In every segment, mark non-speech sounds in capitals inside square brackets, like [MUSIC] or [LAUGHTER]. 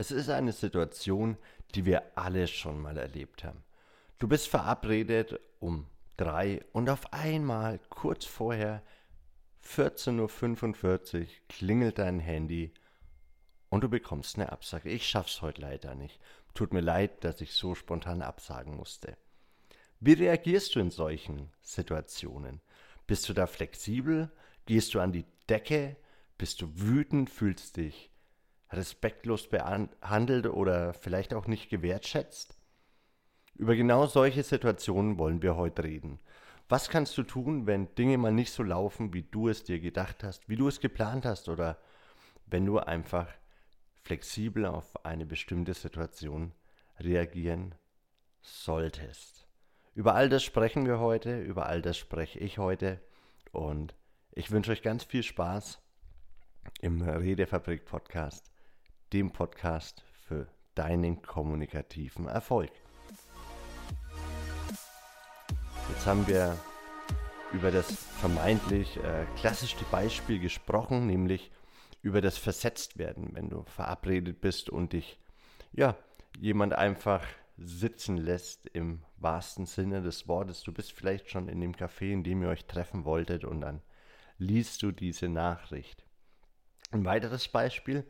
Es ist eine Situation, die wir alle schon mal erlebt haben. Du bist verabredet um drei und auf einmal kurz vorher 14.45 Uhr klingelt dein Handy und du bekommst eine Absage. Ich schaff's heute leider nicht. Tut mir leid, dass ich so spontan absagen musste. Wie reagierst du in solchen Situationen? Bist du da flexibel? Gehst du an die Decke? Bist du wütend? Fühlst dich respektlos behandelt oder vielleicht auch nicht gewertschätzt? Über genau solche Situationen wollen wir heute reden. Was kannst du tun, wenn Dinge mal nicht so laufen, wie du es dir gedacht hast, wie du es geplant hast oder wenn du einfach flexibel auf eine bestimmte Situation reagieren solltest? Über all das sprechen wir heute, über all das spreche ich heute und ich wünsche euch ganz viel Spaß im Redefabrik Podcast dem Podcast für deinen kommunikativen Erfolg. Jetzt haben wir über das vermeintlich äh, klassische Beispiel gesprochen, nämlich über das Versetztwerden, wenn du verabredet bist und dich ja jemand einfach sitzen lässt im wahrsten Sinne des Wortes. Du bist vielleicht schon in dem Café, in dem ihr euch treffen wolltet und dann liest du diese Nachricht. Ein weiteres Beispiel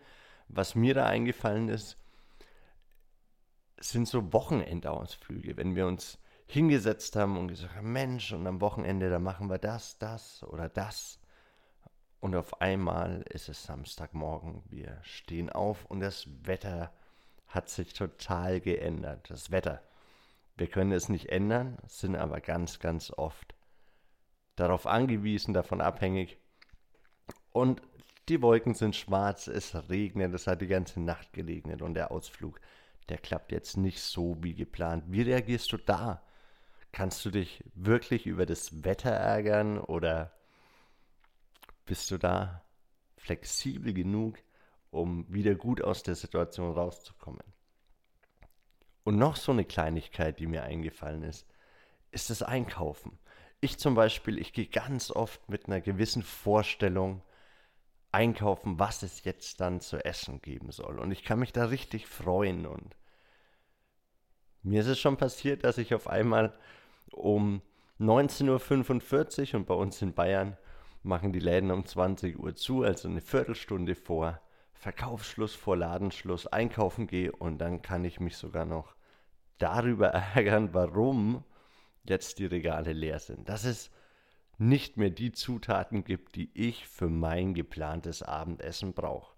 was mir da eingefallen ist, sind so Wochenendausflüge, wenn wir uns hingesetzt haben und gesagt haben, Mensch, und am Wochenende, da machen wir das, das oder das. Und auf einmal ist es Samstagmorgen, wir stehen auf und das Wetter hat sich total geändert. Das Wetter. Wir können es nicht ändern, sind aber ganz, ganz oft darauf angewiesen, davon abhängig. Und die Wolken sind schwarz, es regnet, es hat die ganze Nacht geregnet und der Ausflug, der klappt jetzt nicht so wie geplant. Wie reagierst du da? Kannst du dich wirklich über das Wetter ärgern oder bist du da flexibel genug, um wieder gut aus der Situation rauszukommen? Und noch so eine Kleinigkeit, die mir eingefallen ist, ist das Einkaufen. Ich zum Beispiel, ich gehe ganz oft mit einer gewissen Vorstellung einkaufen, was es jetzt dann zu essen geben soll. Und ich kann mich da richtig freuen. Und mir ist es schon passiert, dass ich auf einmal um 19.45 Uhr und bei uns in Bayern machen die Läden um 20 Uhr zu, also eine Viertelstunde vor Verkaufsschluss, vor Ladenschluss einkaufen gehe und dann kann ich mich sogar noch darüber [LAUGHS] ärgern, warum jetzt die Regale leer sind. Das ist nicht mehr die Zutaten gibt, die ich für mein geplantes Abendessen brauche.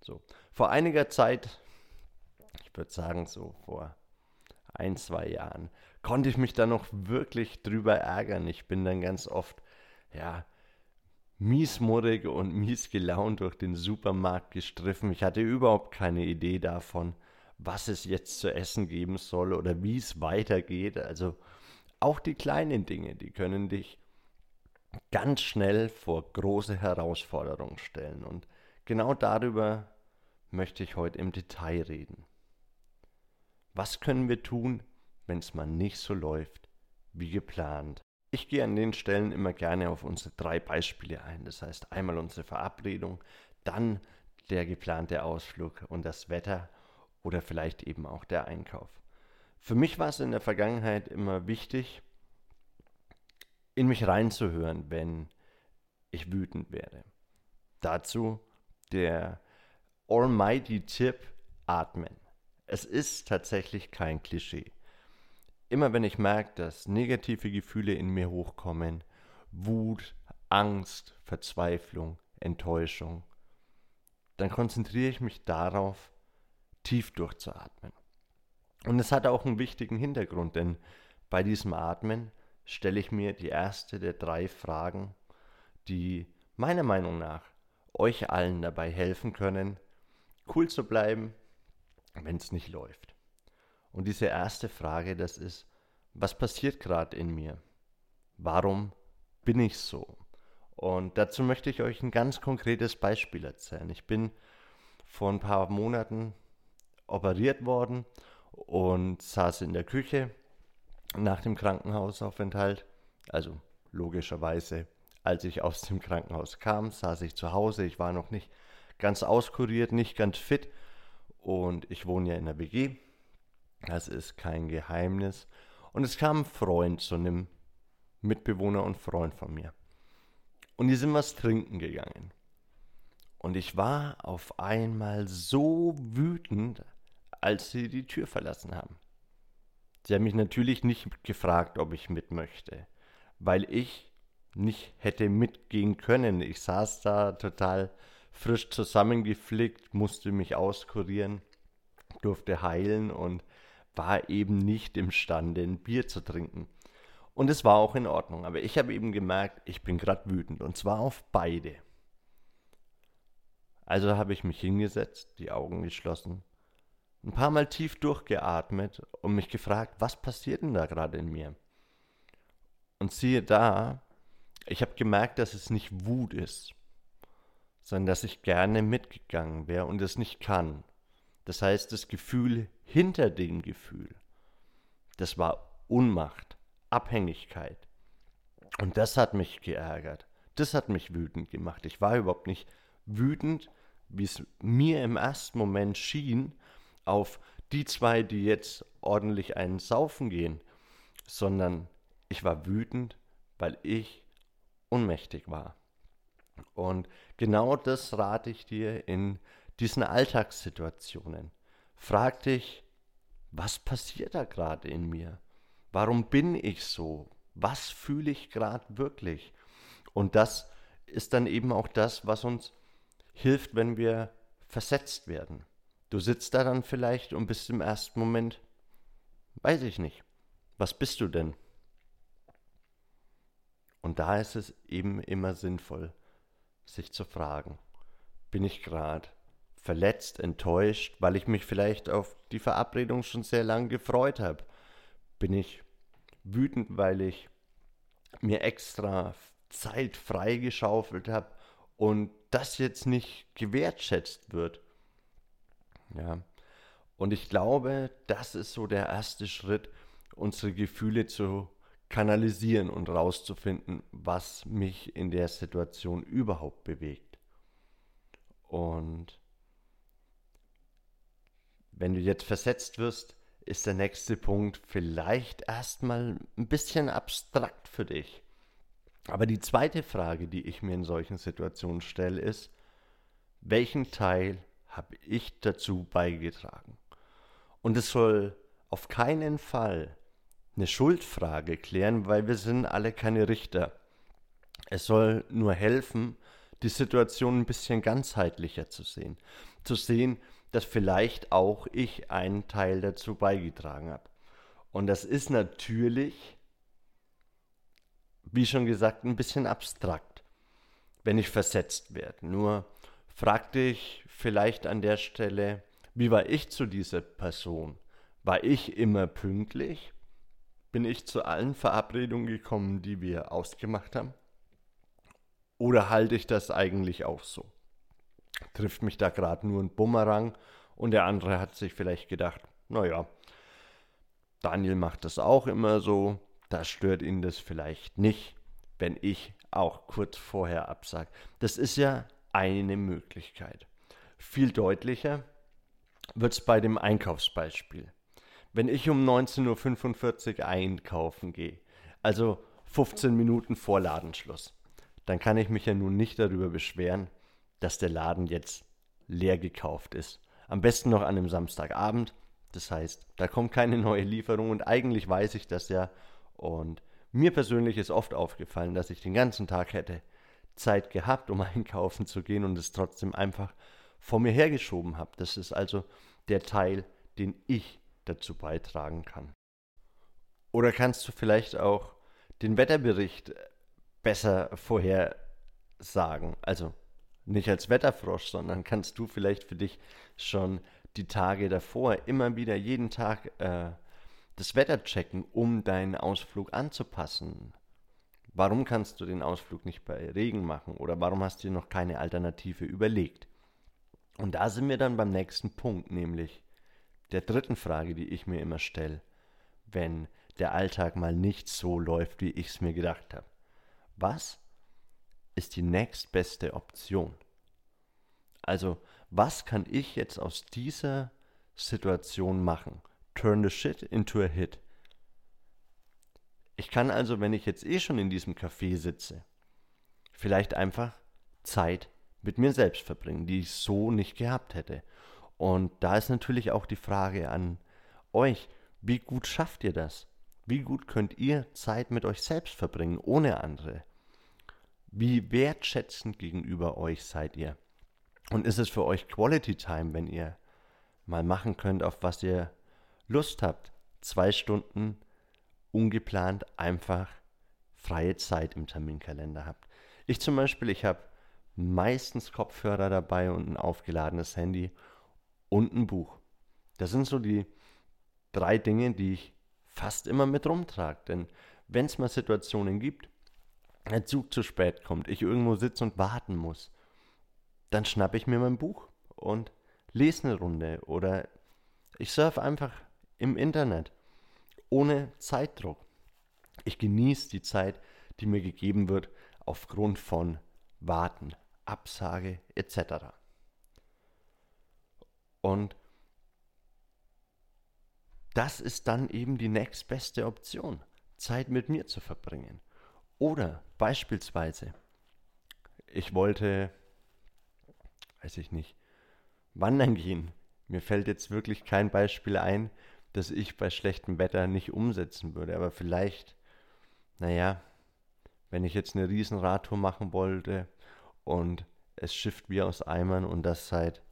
So, vor einiger Zeit, ich würde sagen so vor ein, zwei Jahren, konnte ich mich da noch wirklich drüber ärgern. Ich bin dann ganz oft, ja, miesmurrig und mies gelaunt durch den Supermarkt gestriffen. Ich hatte überhaupt keine Idee davon, was es jetzt zu essen geben soll oder wie es weitergeht. Also auch die kleinen Dinge, die können dich ganz schnell vor große Herausforderungen stellen. Und genau darüber möchte ich heute im Detail reden. Was können wir tun, wenn es mal nicht so läuft wie geplant? Ich gehe an den Stellen immer gerne auf unsere drei Beispiele ein. Das heißt einmal unsere Verabredung, dann der geplante Ausflug und das Wetter oder vielleicht eben auch der Einkauf. Für mich war es in der Vergangenheit immer wichtig, in mich reinzuhören, wenn ich wütend werde. Dazu der almighty Tipp, atmen. Es ist tatsächlich kein Klischee. Immer wenn ich merke, dass negative Gefühle in mir hochkommen, Wut, Angst, Verzweiflung, Enttäuschung, dann konzentriere ich mich darauf, tief durchzuatmen. Und es hat auch einen wichtigen Hintergrund, denn bei diesem Atmen stelle ich mir die erste der drei Fragen, die meiner Meinung nach euch allen dabei helfen können, cool zu bleiben, wenn es nicht läuft. Und diese erste Frage, das ist, was passiert gerade in mir? Warum bin ich so? Und dazu möchte ich euch ein ganz konkretes Beispiel erzählen. Ich bin vor ein paar Monaten operiert worden und saß in der Küche nach dem Krankenhausaufenthalt, also logischerweise, als ich aus dem Krankenhaus kam, saß ich zu Hause, ich war noch nicht ganz auskuriert, nicht ganz fit und ich wohne ja in der WG. Das ist kein Geheimnis. Und es kam ein Freund zu einem Mitbewohner und Freund von mir. Und die sind was trinken gegangen. Und ich war auf einmal so wütend, als sie die Tür verlassen haben. Sie haben mich natürlich nicht gefragt, ob ich mit möchte, weil ich nicht hätte mitgehen können. Ich saß da total frisch zusammengeflickt, musste mich auskurieren, durfte heilen und war eben nicht imstande, ein Bier zu trinken. Und es war auch in Ordnung, aber ich habe eben gemerkt, ich bin gerade wütend und zwar auf beide. Also habe ich mich hingesetzt, die Augen geschlossen, ein paar Mal tief durchgeatmet und mich gefragt, was passiert denn da gerade in mir? Und siehe da, ich habe gemerkt, dass es nicht Wut ist, sondern dass ich gerne mitgegangen wäre und es nicht kann. Das heißt, das Gefühl hinter dem Gefühl, das war Unmacht, Abhängigkeit. Und das hat mich geärgert. Das hat mich wütend gemacht. Ich war überhaupt nicht wütend, wie es mir im ersten Moment schien, auf die zwei, die jetzt ordentlich einen saufen gehen, sondern ich war wütend, weil ich ohnmächtig war. Und genau das rate ich dir in diesen Alltagssituationen. Frag dich, was passiert da gerade in mir? Warum bin ich so? Was fühle ich gerade wirklich? Und das ist dann eben auch das, was uns hilft, wenn wir versetzt werden. Du sitzt da dann vielleicht und bist im ersten Moment, weiß ich nicht, was bist du denn? Und da ist es eben immer sinnvoll, sich zu fragen, bin ich gerade verletzt, enttäuscht, weil ich mich vielleicht auf die Verabredung schon sehr lange gefreut habe? Bin ich wütend, weil ich mir extra Zeit freigeschaufelt habe und das jetzt nicht gewertschätzt wird? Ja. Und ich glaube, das ist so der erste Schritt, unsere Gefühle zu kanalisieren und rauszufinden, was mich in der Situation überhaupt bewegt. Und wenn du jetzt versetzt wirst, ist der nächste Punkt vielleicht erstmal ein bisschen abstrakt für dich. Aber die zweite Frage, die ich mir in solchen Situationen stelle, ist, welchen Teil habe ich dazu beigetragen? Und es soll auf keinen Fall eine Schuldfrage klären, weil wir sind alle keine Richter. Es soll nur helfen, die Situation ein bisschen ganzheitlicher zu sehen. Zu sehen, dass vielleicht auch ich einen Teil dazu beigetragen habe. Und das ist natürlich, wie schon gesagt, ein bisschen abstrakt, wenn ich versetzt werde. Nur frag dich vielleicht an der Stelle, wie war ich zu dieser Person? War ich immer pünktlich? Bin ich zu allen Verabredungen gekommen, die wir ausgemacht haben? Oder halte ich das eigentlich auch so? Trifft mich da gerade nur ein Bumerang und der andere hat sich vielleicht gedacht, naja, Daniel macht das auch immer so, da stört ihn das vielleicht nicht, wenn ich auch kurz vorher absage. Das ist ja eine Möglichkeit. Viel deutlicher wird es bei dem Einkaufsbeispiel. Wenn ich um 19.45 Uhr einkaufen gehe, also 15 Minuten vor Ladenschluss, dann kann ich mich ja nun nicht darüber beschweren, dass der Laden jetzt leer gekauft ist. Am besten noch an einem Samstagabend. Das heißt, da kommt keine neue Lieferung und eigentlich weiß ich das ja. Und mir persönlich ist oft aufgefallen, dass ich den ganzen Tag hätte Zeit gehabt, um [LAUGHS] einkaufen zu gehen und es trotzdem einfach vor mir hergeschoben habe. Das ist also der Teil, den ich dazu beitragen kann. Oder kannst du vielleicht auch den Wetterbericht besser vorhersagen? Also nicht als Wetterfrosch, sondern kannst du vielleicht für dich schon die Tage davor immer wieder jeden Tag äh, das Wetter checken, um deinen Ausflug anzupassen. Warum kannst du den Ausflug nicht bei Regen machen oder warum hast du dir noch keine Alternative überlegt? Und da sind wir dann beim nächsten Punkt, nämlich der dritten Frage, die ich mir immer stelle, wenn der Alltag mal nicht so läuft, wie ich es mir gedacht habe. Was ist die nächstbeste Option? Also, was kann ich jetzt aus dieser Situation machen. Turn the shit into a hit. Ich kann also, wenn ich jetzt eh schon in diesem Café sitze, vielleicht einfach Zeit mit mir selbst verbringen, die ich so nicht gehabt hätte. Und da ist natürlich auch die Frage an euch, wie gut schafft ihr das? Wie gut könnt ihr Zeit mit euch selbst verbringen, ohne andere? Wie wertschätzend gegenüber euch seid ihr? Und ist es für euch Quality Time, wenn ihr mal machen könnt, auf was ihr Lust habt? Zwei Stunden ungeplant einfach freie Zeit im Terminkalender habt. Ich zum Beispiel, ich habe meistens Kopfhörer dabei und ein aufgeladenes Handy und ein Buch. Das sind so die drei Dinge, die ich fast immer mit rumtrage. Denn wenn es mal Situationen gibt, der Zug zu spät kommt, ich irgendwo sitze und warten muss, dann schnappe ich mir mein Buch und lese eine Runde oder ich surfe einfach im Internet ohne Zeitdruck. Ich genieße die Zeit, die mir gegeben wird aufgrund von Warten, Absage etc. Und das ist dann eben die nächstbeste Option, Zeit mit mir zu verbringen. Oder beispielsweise, ich wollte, weiß ich nicht, wandern gehen. Mir fällt jetzt wirklich kein Beispiel ein, das ich bei schlechtem Wetter nicht umsetzen würde. Aber vielleicht, naja, wenn ich jetzt eine Riesenradtour machen wollte und es schifft wie aus Eimern und das seit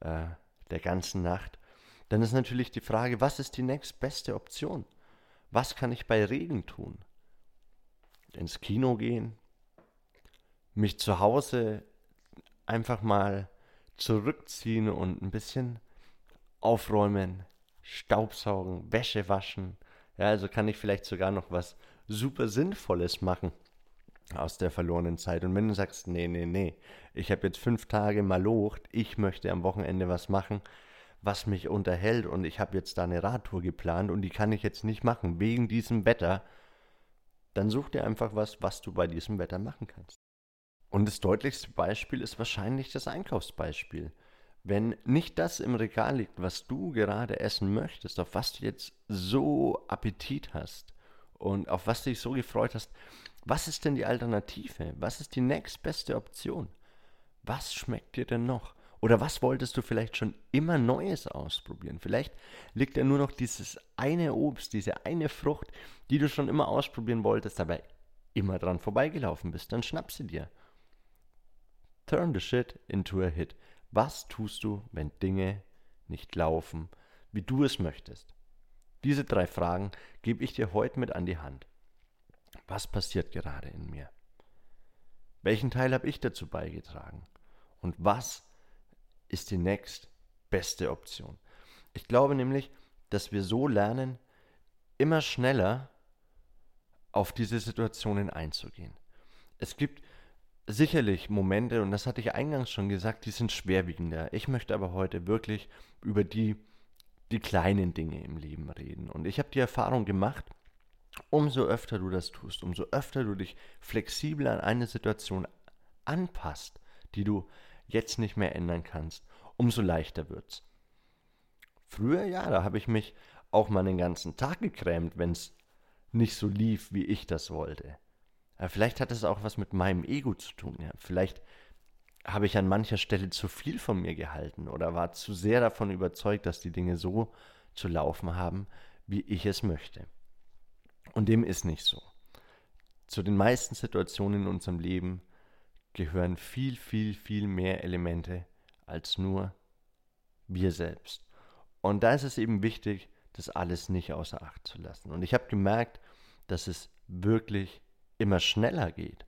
äh, der ganzen Nacht, dann ist natürlich die Frage, was ist die nächstbeste Option? Was kann ich bei Regen tun? Ins Kino gehen? Mich zu Hause einfach mal zurückziehen und ein bisschen aufräumen, Staubsaugen, Wäsche waschen. Ja, also kann ich vielleicht sogar noch was super Sinnvolles machen aus der verlorenen Zeit. Und wenn du sagst, nee, nee, nee, ich habe jetzt fünf Tage malocht, ich möchte am Wochenende was machen, was mich unterhält und ich habe jetzt da eine Radtour geplant und die kann ich jetzt nicht machen wegen diesem Wetter, dann such dir einfach was, was du bei diesem Wetter machen kannst. Und das deutlichste Beispiel ist wahrscheinlich das Einkaufsbeispiel. Wenn nicht das im Regal liegt, was du gerade essen möchtest, auf was du jetzt so Appetit hast und auf was du dich so gefreut hast, was ist denn die Alternative? Was ist die nächstbeste Option? Was schmeckt dir denn noch? Oder was wolltest du vielleicht schon immer Neues ausprobieren? Vielleicht liegt ja nur noch dieses eine Obst, diese eine Frucht, die du schon immer ausprobieren wolltest, aber immer dran vorbeigelaufen bist. Dann schnapp sie dir. Turn the shit into a hit. Was tust du, wenn Dinge nicht laufen, wie du es möchtest? Diese drei Fragen gebe ich dir heute mit an die Hand. Was passiert gerade in mir? Welchen Teil habe ich dazu beigetragen? Und was ist die nächst beste Option? Ich glaube nämlich, dass wir so lernen, immer schneller auf diese Situationen einzugehen. Es gibt sicherlich Momente, und das hatte ich eingangs schon gesagt, die sind schwerwiegender. Ich möchte aber heute wirklich über die, die kleinen Dinge im Leben reden. Und ich habe die Erfahrung gemacht, umso öfter du das tust, umso öfter du dich flexibel an eine Situation anpasst, die du jetzt nicht mehr ändern kannst, umso leichter wird's. Früher, ja, da habe ich mich auch mal den ganzen Tag gekrämt, wenn es nicht so lief, wie ich das wollte. Aber vielleicht hat es auch was mit meinem Ego zu tun. Ja. Vielleicht habe ich an mancher Stelle zu viel von mir gehalten oder war zu sehr davon überzeugt, dass die Dinge so zu laufen haben, wie ich es möchte. Und dem ist nicht so. Zu den meisten Situationen in unserem Leben gehören viel, viel, viel mehr Elemente als nur wir selbst. Und da ist es eben wichtig, das alles nicht außer Acht zu lassen. Und ich habe gemerkt, dass es wirklich immer schneller geht.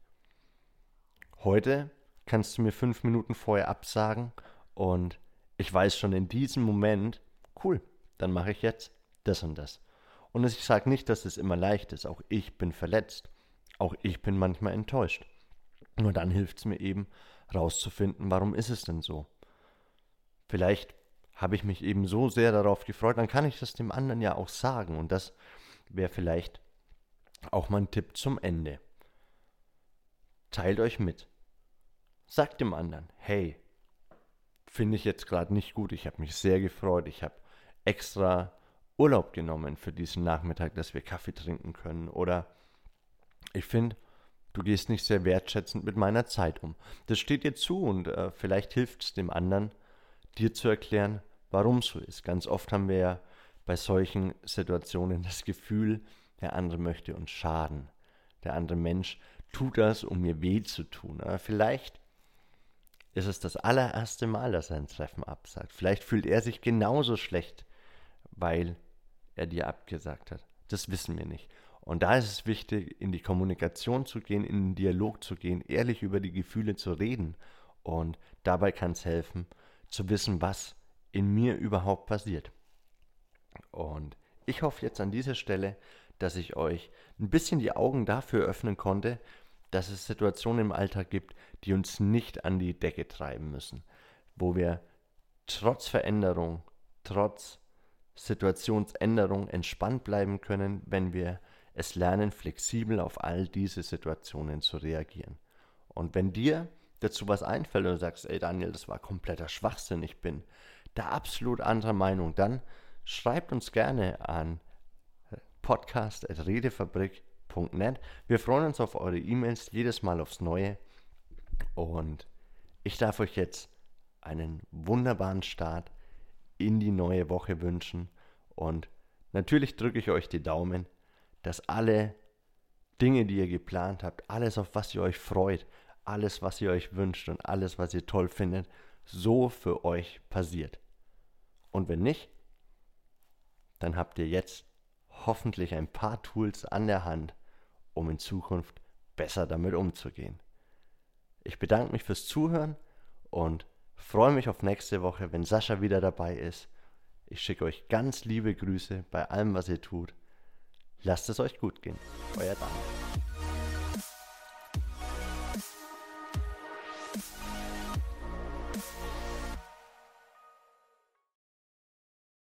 Heute kannst du mir fünf Minuten vorher absagen und ich weiß schon in diesem Moment, cool, dann mache ich jetzt das und das. Und ich sage nicht, dass es immer leicht ist. Auch ich bin verletzt. Auch ich bin manchmal enttäuscht. Nur dann hilft es mir eben, rauszufinden, warum ist es denn so. Vielleicht habe ich mich eben so sehr darauf gefreut, dann kann ich das dem anderen ja auch sagen. Und das wäre vielleicht auch mein Tipp zum Ende. Teilt euch mit. Sagt dem anderen, hey, finde ich jetzt gerade nicht gut, ich habe mich sehr gefreut, ich habe extra Urlaub genommen für diesen Nachmittag, dass wir Kaffee trinken können. Oder ich finde, du gehst nicht sehr wertschätzend mit meiner Zeit um. Das steht dir zu und äh, vielleicht hilft es dem anderen, dir zu erklären, warum so ist. Ganz oft haben wir ja bei solchen Situationen das Gefühl, der andere möchte uns schaden. Der andere Mensch tut das, um mir weh zu tun. Aber vielleicht ist es das allererste Mal, dass er ein Treffen absagt. Vielleicht fühlt er sich genauso schlecht, weil er dir abgesagt hat. Das wissen wir nicht. Und da ist es wichtig, in die Kommunikation zu gehen, in den Dialog zu gehen, ehrlich über die Gefühle zu reden. Und dabei kann es helfen, zu wissen, was in mir überhaupt passiert. Und ich hoffe jetzt an dieser Stelle, dass ich euch ein bisschen die Augen dafür öffnen konnte, dass es Situationen im Alltag gibt, die uns nicht an die Decke treiben müssen, wo wir trotz Veränderung, trotz Situationsänderung entspannt bleiben können, wenn wir es lernen, flexibel auf all diese Situationen zu reagieren. Und wenn dir dazu was einfällt und du sagst, ey Daniel, das war kompletter Schwachsinn, ich bin da absolut anderer Meinung, dann schreibt uns gerne an podcast.redefabrik.net. Wir freuen uns auf eure E-Mails jedes Mal aufs Neue. Und ich darf euch jetzt einen wunderbaren Start in die neue Woche wünschen. Und natürlich drücke ich euch die Daumen, dass alle Dinge, die ihr geplant habt, alles, auf was ihr euch freut, alles, was ihr euch wünscht und alles, was ihr toll findet, so für euch passiert. Und wenn nicht, dann habt ihr jetzt hoffentlich ein paar Tools an der Hand, um in Zukunft besser damit umzugehen. Ich bedanke mich fürs Zuhören und freue mich auf nächste Woche, wenn Sascha wieder dabei ist. Ich schicke euch ganz liebe Grüße bei allem, was ihr tut. Lasst es euch gut gehen. Euer Daniel.